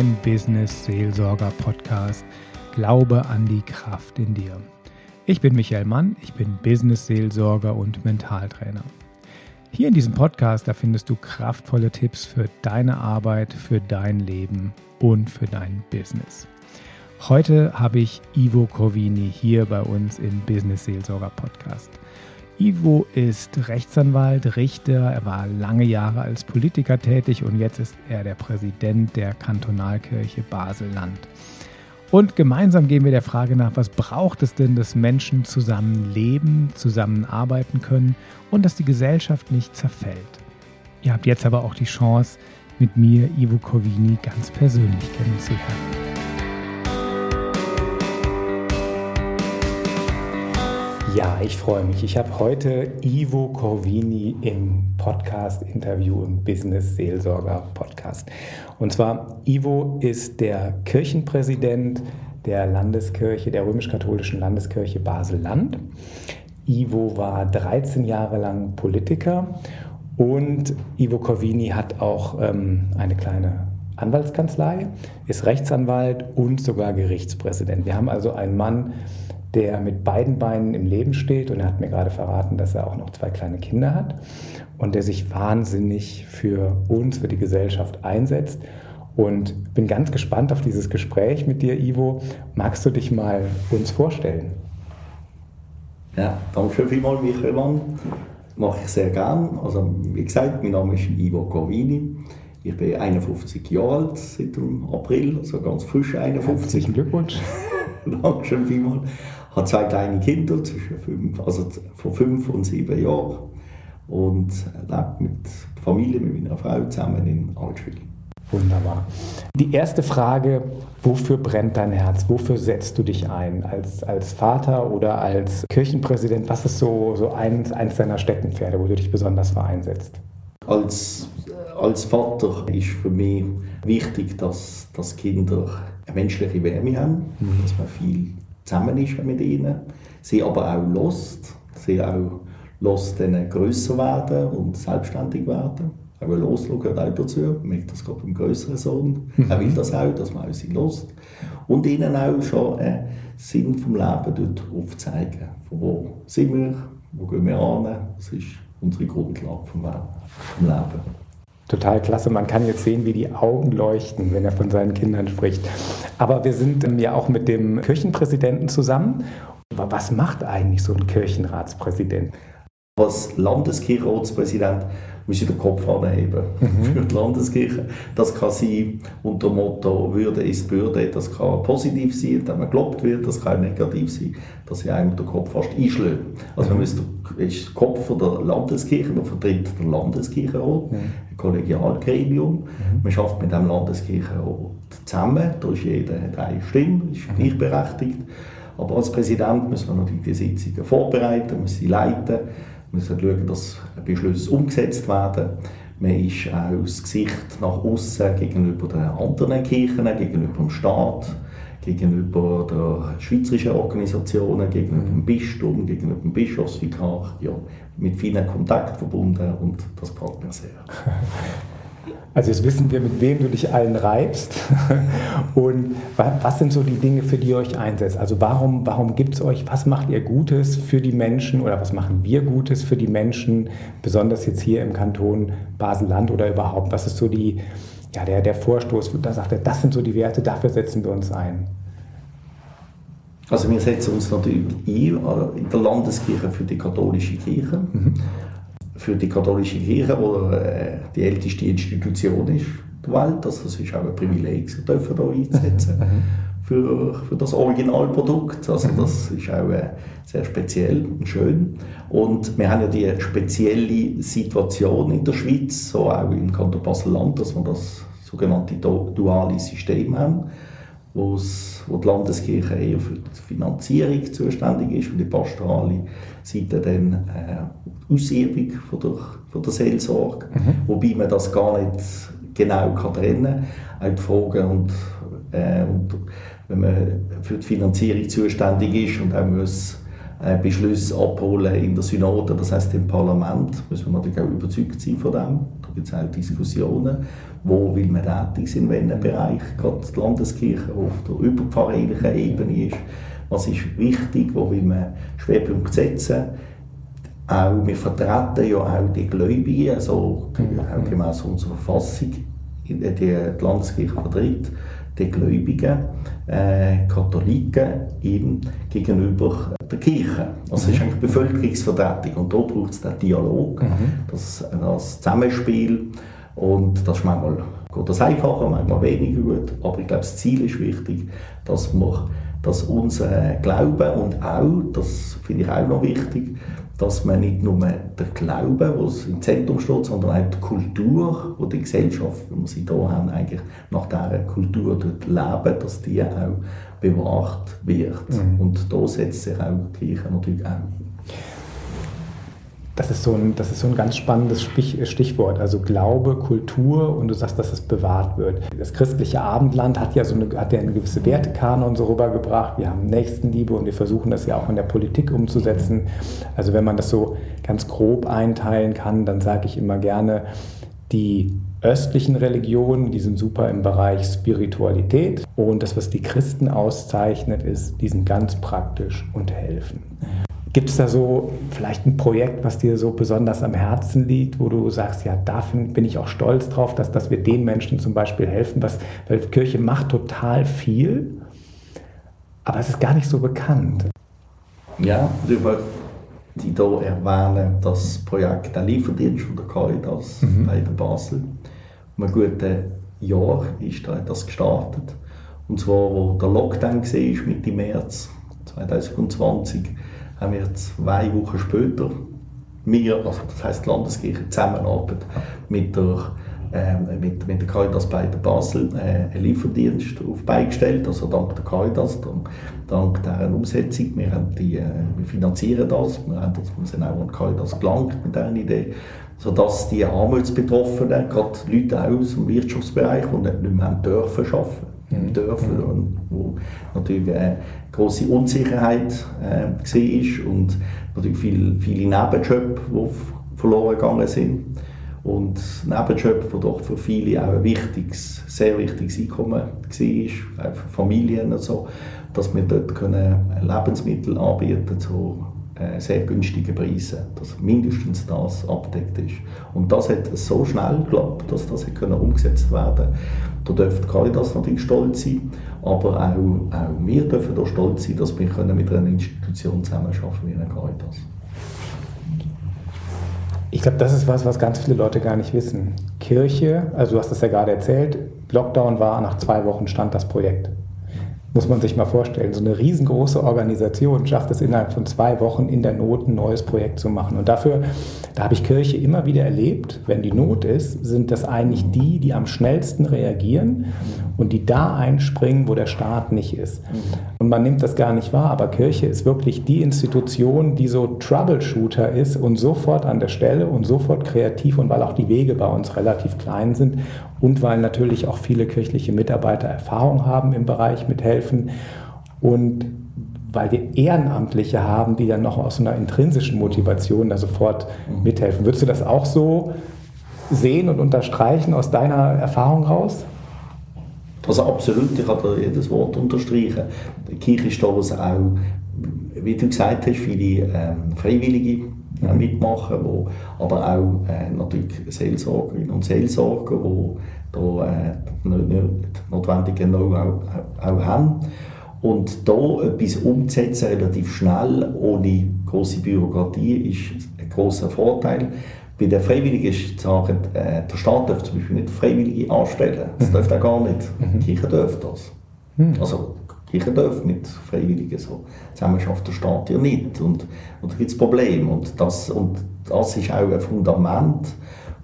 Beim Business Seelsorger Podcast Glaube an die Kraft in dir. Ich bin Michael Mann, ich bin Business Seelsorger und Mentaltrainer. Hier in diesem Podcast, da findest du kraftvolle Tipps für deine Arbeit, für dein Leben und für dein Business. Heute habe ich Ivo Corvini hier bei uns im Business Seelsorger Podcast. Ivo ist Rechtsanwalt, Richter, er war lange Jahre als Politiker tätig und jetzt ist er der Präsident der Kantonalkirche Basel-Land. Und gemeinsam gehen wir der Frage nach, was braucht es denn, dass Menschen zusammen leben, zusammenarbeiten können und dass die Gesellschaft nicht zerfällt. Ihr habt jetzt aber auch die Chance, mit mir Ivo Corvini ganz persönlich kennenzulernen. Ja, ich freue mich. Ich habe heute Ivo Corvini im Podcast-Interview im Business Seelsorger Podcast. Und zwar, Ivo ist der Kirchenpräsident der Landeskirche, der römisch-katholischen Landeskirche Basel-Land. Ivo war 13 Jahre lang Politiker und Ivo Corvini hat auch ähm, eine kleine Anwaltskanzlei, ist Rechtsanwalt und sogar Gerichtspräsident. Wir haben also einen Mann, der mit beiden Beinen im Leben steht und er hat mir gerade verraten, dass er auch noch zwei kleine Kinder hat und der sich wahnsinnig für uns, für die Gesellschaft einsetzt. Und bin ganz gespannt auf dieses Gespräch mit dir, Ivo. Magst du dich mal uns vorstellen? Ja, danke schön vielmals, Michael Mann. Mache ich sehr gern. Also, wie gesagt, mein Name ist Ivo Corvini. Ich bin 51 Jahre alt seit dem April, also ganz frisch 51. Herzlichen Glückwunsch. Danke schön vielmals habe zwei kleine Kinder, zwischen fünf, also von fünf und sieben Jahren. Und lebe mit Familie, mit meiner Frau zusammen in Altschwil. Wunderbar. Die erste Frage, wofür brennt dein Herz? Wofür setzt du dich ein? Als, als Vater oder als Kirchenpräsident? Was ist so, so eins, eins deiner Steckenpferde, wo du dich besonders für einsetzt? Als, als Vater ist für mich wichtig, dass, dass Kinder eine menschliche Wärme haben, mhm. dass man viel zusammen ist mit ihnen. Sie aber auch lost, sie auch lässt dann grösser werden und selbstständig werden. Auch losschauen gehört auch dazu. Ich merke das gerade beim größeren Sohn. Mhm. Er will das auch, dass man auch sie lässt. Und ihnen auch schon einen Sinn vom Leben dort aufzeigen. Von wo sind wir, wo gehen wir an, was ist unsere Grundlage vom Leben total klasse. Man kann jetzt sehen, wie die Augen leuchten, wenn er von seinen Kindern spricht. Aber wir sind ja auch mit dem Kirchenpräsidenten zusammen. Was macht eigentlich so ein Kirchenratspräsident? Als Landeskirchenratspräsident muss ich den Kopf anheben mhm. für die Landeskirche. Das kann sein unter dem Motto Würde ist Bürde. Das kann positiv sein, wenn man gelobt wird. Das kann negativ sein, dass ich einem den Kopf fast einschlägt. Also mhm. man ist der Kopf von der Landeskirche, man vertritt den Landeskirchenrat, mhm. ein Kollegialgremium. Mhm. Man schafft mit dem Landeskirchenrat zusammen. Da ist jeder eine Stimme, ist mhm. gleichberechtigt. Aber als Präsident muss man natürlich die Sitzungen vorbereiten, muss sie leiten wir müssen schauen, dass Beschlüsse umgesetzt werden. Man ist auch das Gesicht nach außen gegenüber den anderen Kirchen, gegenüber dem Staat, gegenüber den schweizerischen Organisationen, gegenüber dem Bistum, gegenüber dem Bischofsvikar. Ja, mit vielen Kontakten verbunden und das gefällt mir sehr. Also jetzt wissen wir, mit wem du dich allen reibst und was sind so die Dinge, für die ihr euch einsetzt. Also warum, warum gibt es euch, was macht ihr Gutes für die Menschen oder was machen wir Gutes für die Menschen, besonders jetzt hier im Kanton Basel-Land oder überhaupt? Was ist so die, ja, der, der Vorstoß, da sagt er, das sind so die Werte, dafür setzen wir uns ein. Also wir setzen uns natürlich ein in der Landeskirche für die katholische Kirche. Mhm für die katholische Kirche, die äh, die älteste Institution ist der Welt. Also das ist auch ein Privileg, sie dürfen da einsetzen mhm. Mhm. für, für das Originalprodukt. Also mhm. das ist auch äh, sehr speziell und schön. Und wir haben ja die spezielle Situation in der Schweiz, so auch im Kanton Basel-Land, dass wir das sogenannte duale System haben wo die Landeskirche eher für die Finanzierung zuständig ist und die pastorale Seite dann äh, Ausübung von der, von der Seelsorge, mhm. wobei man das gar nicht genau kann trennen kann. Auch die Frage, und, äh, und wenn man für die Finanzierung zuständig ist und auch muss äh, Beschlüsse abholen in der Synode, das heißt im Parlament, müssen wir natürlich auch überzeugt sein von dem. Da gibt es auch Diskussionen, wo will man tätig sein, in welchem Bereich gerade die Landeskirche auf der überpfarrlichen Ebene ist. Was ist wichtig, wo will man Schwerpunkt setzen auch, wir vertreten ja auch die Gläubigen, also auch gemäß unserer Verfassung, die, die Landeskirche vertritt die Gläubigen, äh, Katholiken eben gegenüber der Kirche. Also mhm. ist eigentlich Bevölkerungsvertretung und da braucht es den Dialog, mhm. das, das Zusammenspiel und das ist manchmal geht das einfacher, manchmal weniger gut, aber ich glaube, das Ziel ist wichtig, dass wir dass unser Glauben und auch, das finde ich auch noch wichtig, dass man nicht nur der Glaube, was im Zentrum steht, sondern auch die Kultur, wo die Gesellschaft, wie wir sie hier haben, eigentlich nach dieser Kultur dort leben, dass die auch bewahrt wird. Mhm. Und da setzt sich auch die Kirche natürlich auch das ist, so ein, das ist so ein ganz spannendes Stichwort. Also Glaube, Kultur und du sagst, dass es bewahrt wird. Das christliche Abendland hat ja, so eine, hat ja eine gewisse Wertekanon so rübergebracht. Wir haben Nächstenliebe und wir versuchen das ja auch in der Politik umzusetzen. Also wenn man das so ganz grob einteilen kann, dann sage ich immer gerne, die östlichen Religionen, die sind super im Bereich Spiritualität. Und das, was die Christen auszeichnet, ist, die sind ganz praktisch und helfen. Gibt es da so vielleicht ein Projekt, was dir so besonders am Herzen liegt, wo du sagst, ja, da bin ich auch stolz drauf, dass, dass wir den Menschen zum Beispiel helfen, was, weil Kirche macht total viel, aber es ist gar nicht so bekannt. Ja, über die hier erwähnen das Projekt der Lieferdienst von der Caritas mhm. bei der Basel. Um ein gutes Jahr ist da das gestartet. Und zwar, wo der Lockdown war, Mitte März 2020, haben wir zwei Wochen später, wir, also das heisst die Landeskirche, Zusammenarbeit mit der, ähm, mit, mit der Caritas bei der Basel äh, einen Lieferdienst auf beigestellt, also dank der Caritas, dank, dank deren Umsetzung. Wir, haben die, äh, wir finanzieren das, wir, haben das, wir sind auch an Caritas gelangt mit dieser Idee, sodass die Armutsbetroffenen, gerade Leute aus dem Wirtschaftsbereich, die nicht mehr haben dürfen arbeiten, mhm. dürfen, mhm. wo natürlich äh, große Unsicherheit äh, war und natürlich viel, viele Nebenjobs, die verloren gegangen sind. Und Nebenjobs, die doch für viele auch ein wichtiges, sehr wichtiges Einkommen war, auch für Familien und so, dass wir dort können Lebensmittel anbieten äh, sehr günstigen Preisen, dass mindestens das abdeckt ist. Und das hat so schnell geklappt, dass das können umgesetzt werden Da dürfte Caritas natürlich stolz sein, aber auch, auch wir dürfen da stolz sein, dass wir mit einer Institution zusammenarbeiten wie einer Caritas. Ich glaube, das ist was, was ganz viele Leute gar nicht wissen. Kirche, also du hast es ja gerade erzählt, Lockdown war, nach zwei Wochen stand das Projekt muss man sich mal vorstellen. So eine riesengroße Organisation schafft es innerhalb von zwei Wochen in der Not ein neues Projekt zu machen. Und dafür, da habe ich Kirche immer wieder erlebt, wenn die Not ist, sind das eigentlich die, die am schnellsten reagieren und die da einspringen, wo der Staat nicht ist. Und man nimmt das gar nicht wahr, aber Kirche ist wirklich die Institution, die so Troubleshooter ist und sofort an der Stelle und sofort kreativ und weil auch die Wege bei uns relativ klein sind und weil natürlich auch viele kirchliche Mitarbeiter Erfahrung haben im Bereich mit Helfen und weil wir Ehrenamtliche haben, die dann noch aus einer intrinsischen Motivation da sofort mithelfen. Würdest du das auch so sehen und unterstreichen aus deiner Erfahrung raus? Also absolut, ich habe da jedes Wort unterstreichen. Die Kirche ist da auch, wie du gesagt hast, viele ähm, Freiwillige äh, mitmachen, wo, aber auch äh, natürlich Seelsorgerinnen und Seelsorger, die da äh, nicht notwendige Know-how auch haben. Und da etwas umzusetzen, relativ schnell, ohne große Bürokratie, ist ein großer Vorteil. Bei den Freiwilligen ist zu sagen, äh, der Staat darf zum Beispiel nicht Freiwillige anstellen. Das mhm. darf er gar nicht. Die mhm. Kirche darf das. Mhm. Also Kirche darf mit Freiwilligen so zusammen schafft der Staat ja nicht. Und, und da gibt es Probleme. Und das, und das ist auch ein Fundament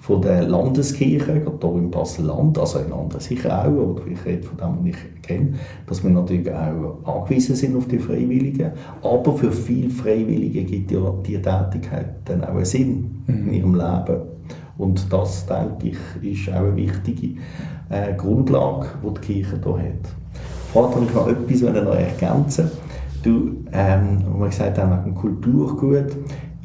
von der Landeskirche, gerade hier im Basel-Land, also in anderen sicher auch, aber ich rede von dem, was ich kenne, dass wir natürlich auch angewiesen sind auf die Freiwilligen. Aber für viele Freiwillige gibt ja die Tätigkeit dann auch einen Sinn mhm. in ihrem Leben. Und das, denke ich, ist auch eine wichtige äh, Grundlage, die die Kirche hier hat. Wollte ich noch etwas noch ergänzen Du, ähm, wo wir gesagt haben, wegen Kulturgut,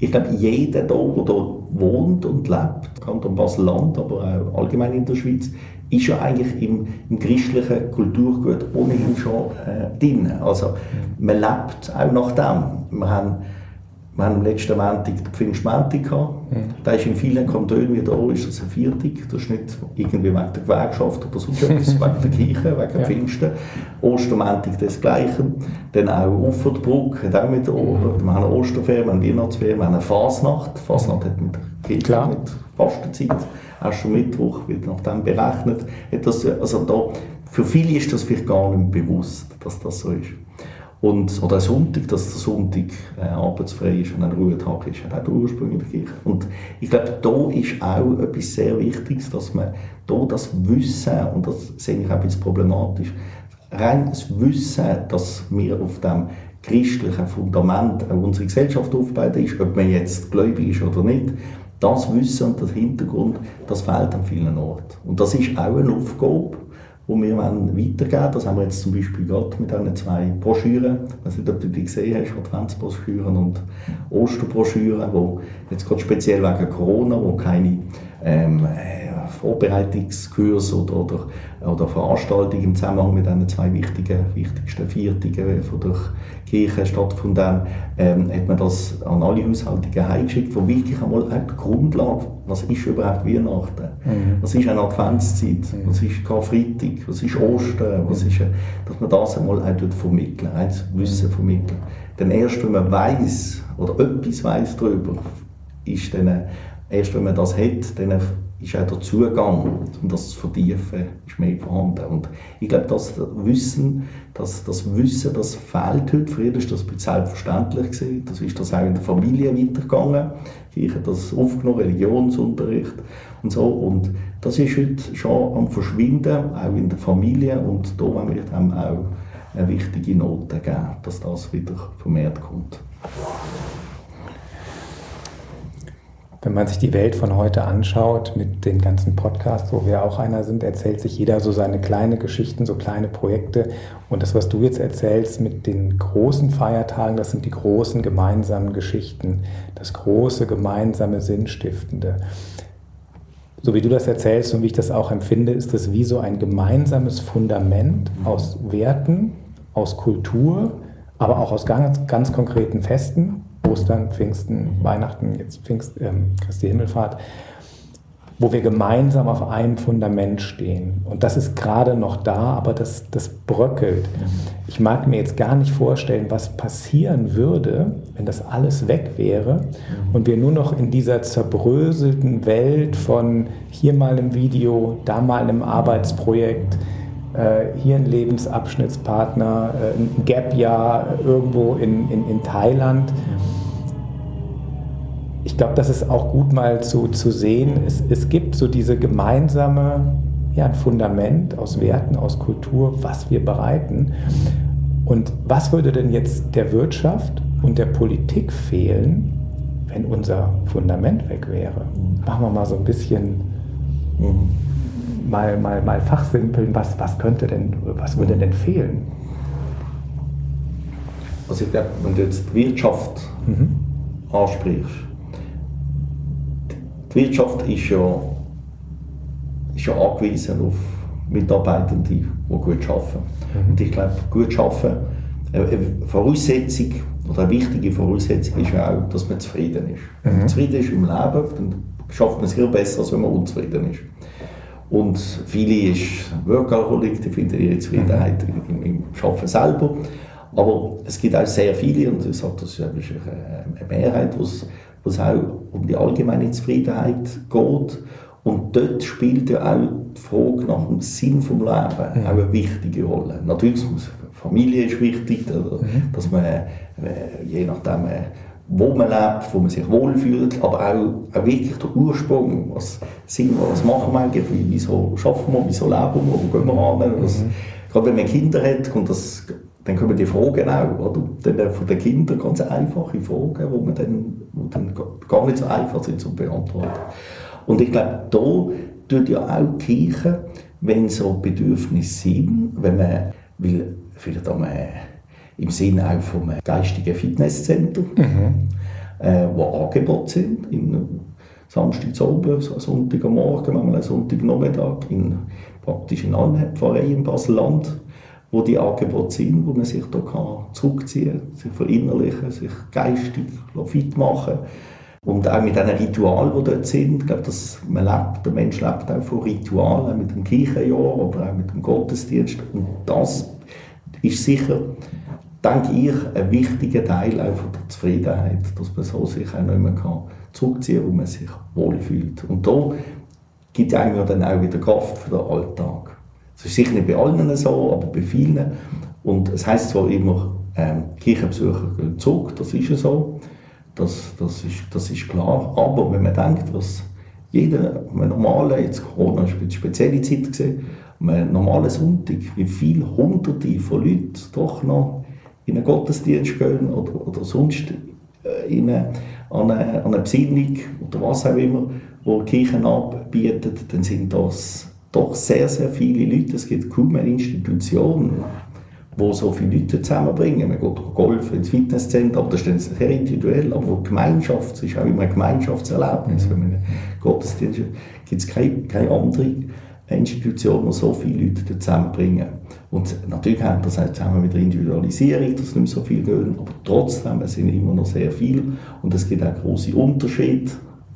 ich glaube, jeder da, der hier wohnt und lebt, Kanton Basel-Land, aber auch allgemein in der Schweiz, ist ja eigentlich im, im christlichen Kulturgut ohnehin schon äh, drin. Also man lebt auch nach dem. Wir haben wir haben am letzten Montag den Pfingstmontag gehabt. Mhm. Da ist in vielen Kantonen wie hier ist das ein Viertag. Das ist nicht irgendwie wegen der Gewerkschaft oder sonst etwas, wegen der Kirche, wegen ja. Pfingsten. Ostermontag das Gleiche. Dann auch Uffertbrück, hat auch mit, mhm. wir haben eine Osterferien, wir haben eine Weihnachtsferien, wir haben eine Fasnacht. Fasnacht hat mit der Kirche Klar. mit Fastenzeit, auch schon Mittwoch, wird nach dem berechnet. Das, also da, für viele ist das vielleicht gar nicht bewusst, dass das so ist. Und, oder Sonntag, dass der Sonntag äh, arbeitsfrei ist und ein Ruhetag ist, hat auch der der Kirche. Und ich glaube, da ist auch etwas sehr Wichtiges, dass man da das Wissen, und das sehe ich auch ein bisschen problematisch, rein das Wissen, dass wir auf dem christlichen Fundament unsere Gesellschaft aufbauen ist, ob man jetzt gläubig ist oder nicht, das Wissen und das Hintergrund, das fehlt an vielen Orten. Und das ist auch eine Aufgabe, die wir weitergeben. Das haben wir jetzt zum Beispiel gerade mit diesen zwei Broschüren. Ich weiß nicht, ob du die gesehen hast, Adventsbroschüren und Osterbroschüren, die jetzt gerade speziell wegen Corona, wo keine ähm, Vorbereitungskurs oder, oder, oder Veranstaltungen im Zusammenhang mit diesen zwei wichtigen, wichtigsten Viertigen von der Kirche stattgefunden haben, ähm, hat man das an alle Haushaltungen heimgeschickt, wo wirklich einmal auch die Grundlage, was ist überhaupt Weihnachten, mhm. was ist eine Adventszeit, mhm. was ist Karfreitag, was ist Ostern, was ist, dass man das einmal auch vermitteln, eins Wissen mhm. vermitteln. Denn erst wenn man weiß oder etwas weiß darüber, ist dann, erst wenn man das hat, dann ist auch der Zugang, um das zu vertiefen, ist mehr vorhanden. Und ich glaube, das Wissen, das, das Wissen, das fehlt heute. Früher war das selbstverständlich. Gewesen. Das ist das auch in der Familie weitergegangen. Ich habe das aufgenommen, Religionsunterricht und so. Und das ist heute schon am Verschwinden, auch in der Familie. Und da wollen wir dem auch eine wichtige Note geben, dass das wieder vermehrt kommt. Wenn man sich die Welt von heute anschaut, mit den ganzen Podcasts, wo wir auch einer sind, erzählt sich jeder so seine kleine Geschichten, so kleine Projekte. Und das, was du jetzt erzählst mit den großen Feiertagen, das sind die großen gemeinsamen Geschichten, das große gemeinsame Sinnstiftende. So wie du das erzählst und wie ich das auch empfinde, ist das wie so ein gemeinsames Fundament aus Werten, aus Kultur, aber auch aus ganz, ganz konkreten Festen Ostern, Pfingsten, Weihnachten, jetzt Pfingst, ähm, Christi Himmelfahrt, wo wir gemeinsam auf einem Fundament stehen. Und das ist gerade noch da, aber das, das bröckelt. Ich mag mir jetzt gar nicht vorstellen, was passieren würde, wenn das alles weg wäre und wir nur noch in dieser zerbröselten Welt von hier mal im Video, da mal im Arbeitsprojekt, äh, hier ein Lebensabschnittspartner, äh, ein Gap-Jahr irgendwo in, in, in Thailand ich glaube, das ist auch gut mal zu, zu sehen. Es, es gibt so diese gemeinsame, ja, ein Fundament aus Werten, aus Kultur, was wir bereiten. Und was würde denn jetzt der Wirtschaft und der Politik fehlen, wenn unser Fundament weg wäre? Machen wir mal so ein bisschen mal, mal, mal fachsimpeln, was, was könnte denn, was würde denn fehlen? Also ich glaube, wenn du jetzt die Wirtschaft mhm. ansprichst, die Wirtschaft ist ja, ist ja angewiesen auf Mitarbeitende, die gut arbeiten. Mhm. Und ich glaube, gut arbeiten, eine Voraussetzung oder eine wichtige Voraussetzung ist ja auch, dass man zufrieden ist. Wenn man mhm. zufrieden ist im Leben, dann schafft man es viel besser, als wenn man unzufrieden ist. Und viele ist Workaholic, die finden ihre Zufriedenheit mhm. im, im Arbeiten selber. Aber es gibt auch sehr viele, und ich sage, das ist eine Mehrheit, die wo es auch um die allgemeine Zufriedenheit geht. Und dort spielt ja auch die Frage nach dem Sinn vom Leben auch eine wichtige Rolle. Natürlich, Familie ist wichtig, mhm. dass man äh, je nachdem, äh, wo man lebt, wo man sich wohlfühlt, aber auch, auch wirklich der Ursprung, was, sind wir, was machen wir eigentlich, wieso schaffen wir, wieso leben wir, wo gehen wir an. Das, mhm. Gerade wenn man Kinder hat, kommt das dann kommen die Fragen auch, oder? Dann von den Kindern ganz einfache Fragen, wo man dann, wo dann gar nicht so einfach sind zu beantworten. Und ich glaube, da tut ja auch die Kirche, wenn so Bedürfnisse sind, wenn man will, vielleicht am, im Sinne auch vom geistigen Fitnesscenter, mhm. äh, wo Angebote sind, in Samstag oben, Sonntag am Morgen, manchmal Sonntagnachmittag, in, praktisch in allen Pfarreien im Basel-Land, wo die Angebote sind, wo man sich da kann zurückziehen kann, sich verinnerlichen, sich geistig fit machen und auch mit diesen Ritualen, die dort sind. Ich glaube, dass man lebt, der Mensch lebt auch von Ritualen, mit dem Kirchenjahr oder auch mit dem Gottesdienst. Und das ist sicher, denke ich, ein wichtiger Teil auch von der Zufriedenheit, dass man so sich auch nicht mehr kann zurückziehen, wo man sich wohlfühlt. Und da gibt einem ja dann auch wieder Kraft für den Alltag. Das ist sicher nicht bei allen so, aber bei vielen. Und es heißt zwar immer, ähm, Kirchenbesucher gehen zurück, das ist ja so, das, das, ist, das ist klar. Aber wenn man denkt, was jeder, ein normaler, jetzt Corona ist eine spezielle Zeit gesehen, ein normaler Sonntag, wie viele Hunderte von Leuten doch noch in einen Gottesdienst gehen oder, oder sonst äh, in eine, an, eine, an eine Besinnung oder was auch immer, wo die Kirchen anbietet, dann sind das doch sehr, sehr viele Leute. Es gibt kaum eine Institution, wo so viele Leute zusammenbringen. Man geht golfen ins Fitnesscenter, aber das ist dann sehr individuell. Aber Gemeinschaft, es ist auch immer ein Gemeinschaftserlebnis. Wenn man Gottesdienst gibt es keine, keine andere Institution, die so viele Leute zusammenbringen. Und natürlich hängt das auch zusammen mit der Individualisierung, dass nicht mehr so viel gehen, aber trotzdem es sind immer noch sehr viele und es gibt auch große Unterschiede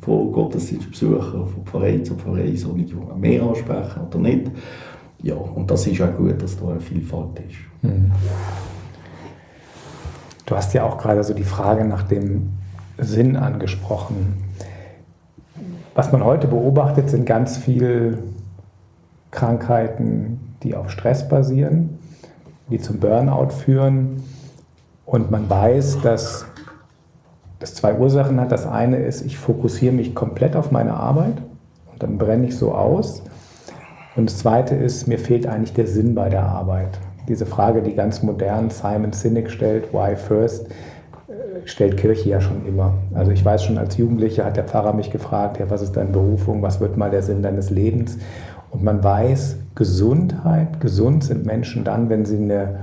von Gottesdienstbesuchern, von Pfarrei zu Pfarrei, so nicht mehr ansprechen oder nicht. Ja, und das ist auch gut, dass da eine Vielfalt ist. Mhm. Du hast ja auch gerade so die Frage nach dem Sinn angesprochen. Was man heute beobachtet, sind ganz viele Krankheiten, die auf Stress basieren, die zum Burnout führen. Und man weiß, dass das zwei Ursachen hat. Das eine ist, ich fokussiere mich komplett auf meine Arbeit und dann brenne ich so aus. Und das zweite ist, mir fehlt eigentlich der Sinn bei der Arbeit. Diese Frage, die ganz modern Simon Sinek stellt, why first, äh, stellt Kirche ja schon immer. Also ich weiß schon, als Jugendlicher hat der Pfarrer mich gefragt, ja, was ist deine Berufung, was wird mal der Sinn deines Lebens? Und man weiß, Gesundheit, gesund sind Menschen dann, wenn sie eine,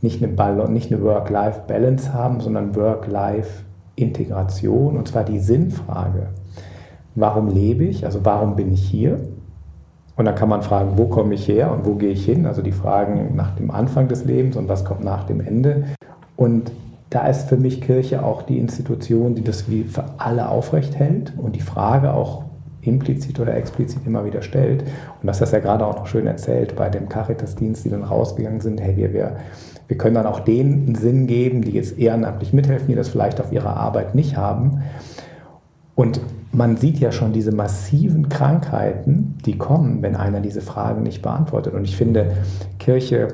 nicht eine, Work-Life-Balance haben, sondern Work-Life-Integration, und zwar die Sinnfrage. Warum lebe ich? Also warum bin ich hier? Und dann kann man fragen, wo komme ich her und wo gehe ich hin? Also die Fragen nach dem Anfang des Lebens und was kommt nach dem Ende. Und da ist für mich Kirche auch die Institution, die das wie für alle aufrecht hält und die Frage auch implizit oder explizit immer wieder stellt. Und das hast du ja gerade auch noch schön erzählt bei dem Caritas-Dienst, die dann rausgegangen sind. Hey, wir, wir, wir können dann auch denen einen Sinn geben, die jetzt ehrenamtlich mithelfen, die das vielleicht auf ihrer Arbeit nicht haben. Und man sieht ja schon diese massiven Krankheiten, die kommen, wenn einer diese Fragen nicht beantwortet. Und ich finde, Kirche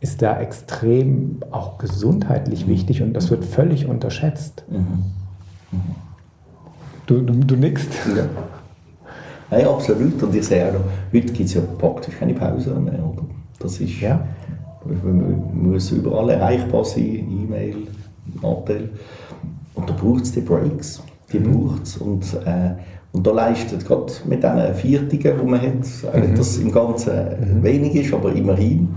ist da extrem auch gesundheitlich wichtig und das wird völlig unterschätzt. Mhm. Mhm. Du, du, du nickst. Ja. Nein, absolut. Und ich sehe auch heute gibt es ja praktisch keine Pause mehr. Oder? Das ist, ja. Man muss überall erreichbar sein, E-Mail, Nattel. Und da braucht es die Breaks. Die mhm. braucht es. Und, äh, und da leistet gerade mit diesen Viertigen, die man hat, auch mhm. das im Ganzen mhm. wenig ist, aber immerhin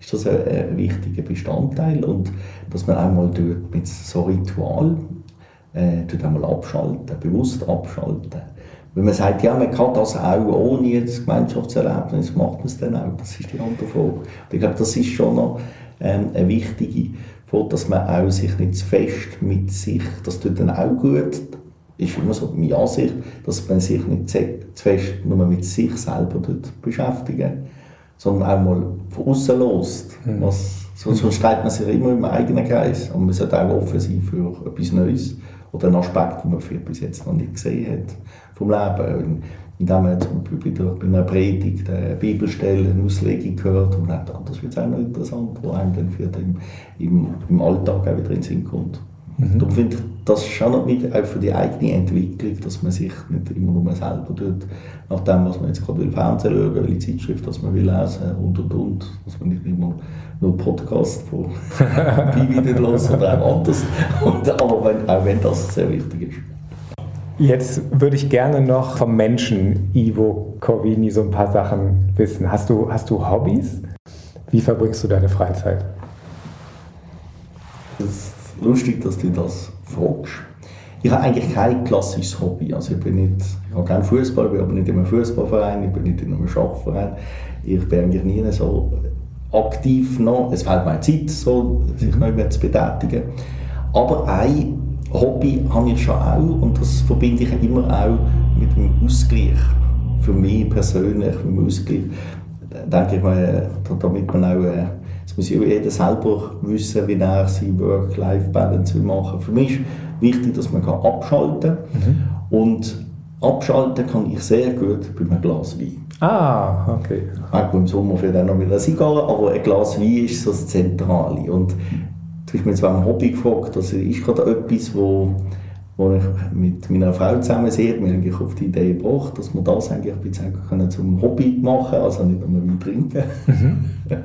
ist das ein, ein, wichtiger Bestandteil. Und dass man einmal mit so Ritual äh, einmal abschalten, bewusst abschalten wenn man sagt, ja, man kann das auch ohne jetzt Gemeinschaftserlebnis, macht man es dann auch? Das ist die andere Frage. Und ich glaube, das ist schon noch ähm, eine wichtige Frage, dass man auch sich nicht zu fest mit sich, das tut dann auch gut, ist immer so meine Ansicht, dass man sich nicht zu fest nur mit sich selber beschäftigt, sondern auch mal von außen los. Mhm. Was, sonst mhm. steht man sich immer im eigenen Kreis. Und man sollte auch offen sein für etwas Neues oder einen Aspekt, den man vielleicht bis jetzt noch nicht gesehen hat vom Leben. Indem man zum Beispiel bei, der, bei einer Predigt eine Bibelstelle, eine Auslegung hört und denkt, ah, das wird auch noch interessant, wo einem dann für im, im, im Alltag auch wieder in den Sinn kommt. Mhm. Darum finde ich das schon noch mit, auch für die eigene Entwicklung, dass man sich nicht immer nur selber tut, nach dem, was man jetzt gerade will, Fernsehen schauen, welche Zeitschrift das man will lesen und und und, dass man nicht immer nur Podcast von Bibi los oder auch anders. Und, aber wenn, auch wenn das sehr wichtig ist. Jetzt würde ich gerne noch vom Menschen Ivo Corvini so ein paar Sachen wissen. Hast du, hast du Hobbys? Wie verbringst du deine Freizeit? Das ist lustig, dass du das fragst. Ich habe eigentlich kein klassisches Hobby. Also ich, bin nicht, ich habe keinen Fußball, ich bin aber nicht in einem Fußballverein, ich bin nicht in einem Schachverein. Ich bin eigentlich nie so aktiv noch. Es fehlt mir Zeit, so, sich noch mehr zu betätigen. Aber ein Hobby habe ich schon auch und das verbinde ich immer auch mit dem Ausgleich. Für mich persönlich, mit dem Ausgleich, denke ich mal, damit man auch, äh, es muss jeder selber wissen, wie er seine Work-Life-Balance machen Für mich ist wichtig, dass man abschalten kann. Mhm. Und abschalten kann ich sehr gut bei einem Glas Wein. Ah, okay. Auch im Sommer vielleicht auch noch wieder eine Zigarre, aber ein Glas Wein ist so das Zentrale. Und du hast mich jetzt beim Hobby gefragt, das ist gerade etwas, wo wo ich mit meiner Frau zusammen sehe, mir eigentlich auf die Idee gebracht, dass wir das eigentlich können zum Hobby machen also nicht nur Wein trinken, mhm.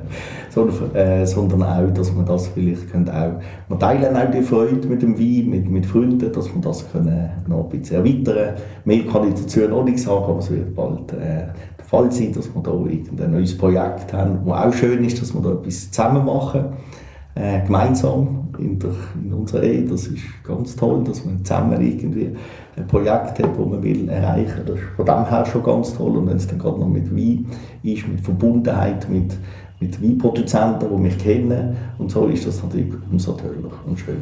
sondern, äh, sondern auch, dass wir das vielleicht können auch, wir teilen auch die Freude mit dem Wein, mit, mit Freunden, dass wir das können noch ein bisschen erweitern. Mehr kann ich dazu noch nicht sagen, aber es wird bald äh, der Fall sein, dass wir da ein neues Projekt haben, wo auch schön ist, dass wir da etwas zusammen machen äh, gemeinsam in, der, in, unserer Ehe. Das ist ganz toll, dass man zusammen irgendwie ein Projekt hat, das man will erreichen will. Das ist von dem her schon ganz toll. Und wenn es dann gerade noch mit Wein ist, mit Verbundenheit, mit, mit Weinproduzenten, die mich kennen und so, ist das natürlich umso toller und schöner.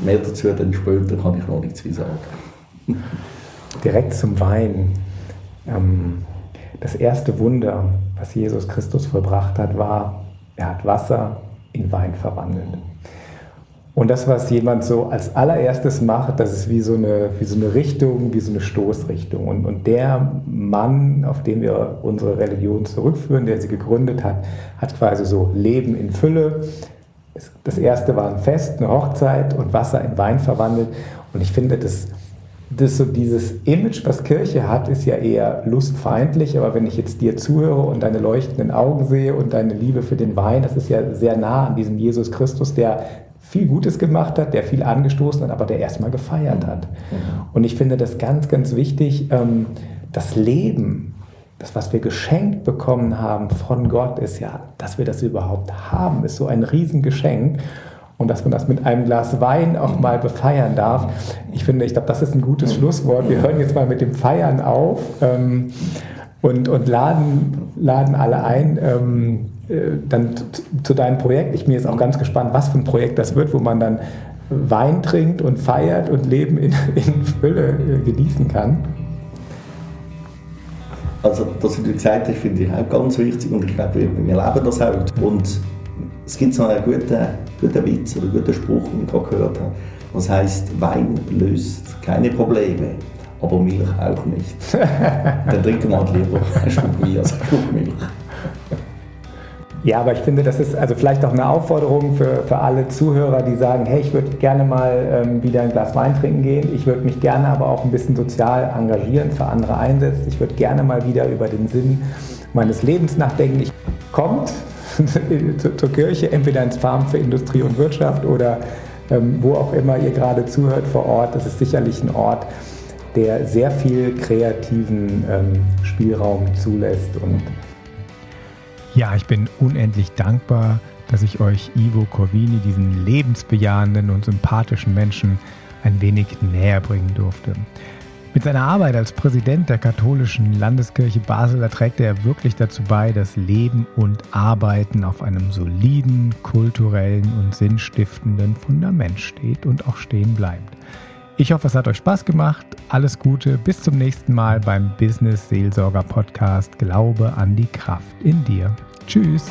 Mehr dazu dann später kann ich noch nichts sagen. Direkt zum Wein. Ähm, das erste Wunder, was Jesus Christus vollbracht hat, war, er hat Wasser in Wein verwandeln. Und das, was jemand so als allererstes macht, das ist wie so eine, wie so eine Richtung, wie so eine Stoßrichtung. Und, und der Mann, auf den wir unsere Religion zurückführen, der sie gegründet hat, hat quasi so Leben in Fülle. Das erste war ein Fest, eine Hochzeit und Wasser in Wein verwandelt. Und ich finde, das das so dieses Image, was Kirche hat, ist ja eher lustfeindlich, aber wenn ich jetzt dir zuhöre und deine leuchtenden Augen sehe und deine Liebe für den Wein, das ist ja sehr nah an diesem Jesus Christus, der viel Gutes gemacht hat, der viel angestoßen hat, aber der erstmal gefeiert hat. Mhm. Und ich finde das ganz, ganz wichtig, ähm, das Leben, das, was wir geschenkt bekommen haben von Gott, ist ja, dass wir das überhaupt haben, ist so ein Riesengeschenk und dass man das mit einem Glas Wein auch mal befeiern darf. Ich finde, ich glaube, das ist ein gutes Schlusswort. Wir hören jetzt mal mit dem Feiern auf ähm, und, und laden, laden alle ein. Ähm, äh, dann zu deinem Projekt. Ich bin jetzt auch ganz gespannt, was für ein Projekt das wird, wo man dann Wein trinkt und feiert und Leben in, in Fülle äh, genießen kann. Also, das, was du gesagt hast, finde ich auch ganz wichtig und ich glaube, wir, wir leben das auch. Und es gibt so einen guten, guten Witz oder einen guten Spruch, den ich gerade gehört habe. Das heißt, Wein löst keine Probleme, aber Milch auch nicht. Dann trinken wir halt lieber einen Schluck Wein als einen Schluck Milch. Ja, aber ich finde, das ist also vielleicht auch eine Aufforderung für, für alle Zuhörer, die sagen, hey, ich würde gerne mal ähm, wieder ein Glas Wein trinken gehen. Ich würde mich gerne aber auch ein bisschen sozial engagieren, für andere einsetzen. Ich würde gerne mal wieder über den Sinn meines Lebens nachdenken. Ich, kommt zur Kirche, entweder ins Farm für Industrie und Wirtschaft oder ähm, wo auch immer ihr gerade zuhört vor Ort. Das ist sicherlich ein Ort, der sehr viel kreativen ähm, Spielraum zulässt. Und ja, ich bin unendlich dankbar, dass ich euch Ivo Corvini, diesen lebensbejahenden und sympathischen Menschen, ein wenig näher bringen durfte. Mit seiner Arbeit als Präsident der katholischen Landeskirche Basel trägt er wirklich dazu bei, dass Leben und Arbeiten auf einem soliden, kulturellen und sinnstiftenden Fundament steht und auch stehen bleibt. Ich hoffe, es hat euch Spaß gemacht. Alles Gute, bis zum nächsten Mal beim Business Seelsorger Podcast Glaube an die Kraft in dir. Tschüss.